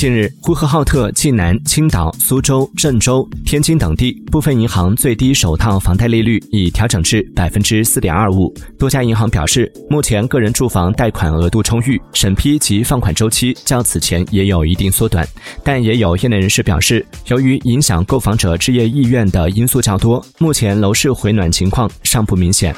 近日呼和浩特济南青岛苏州郑州天津等地部分银行最低首套房贷利率已调整至百分之四点二五。多家银行表示目前个人住房贷款额度充裕审批及放款周期较此前也有一定缩短。但也有业内人士表示由于影响购房者置业意愿的因素较多目前楼市回暖情况尚不明显。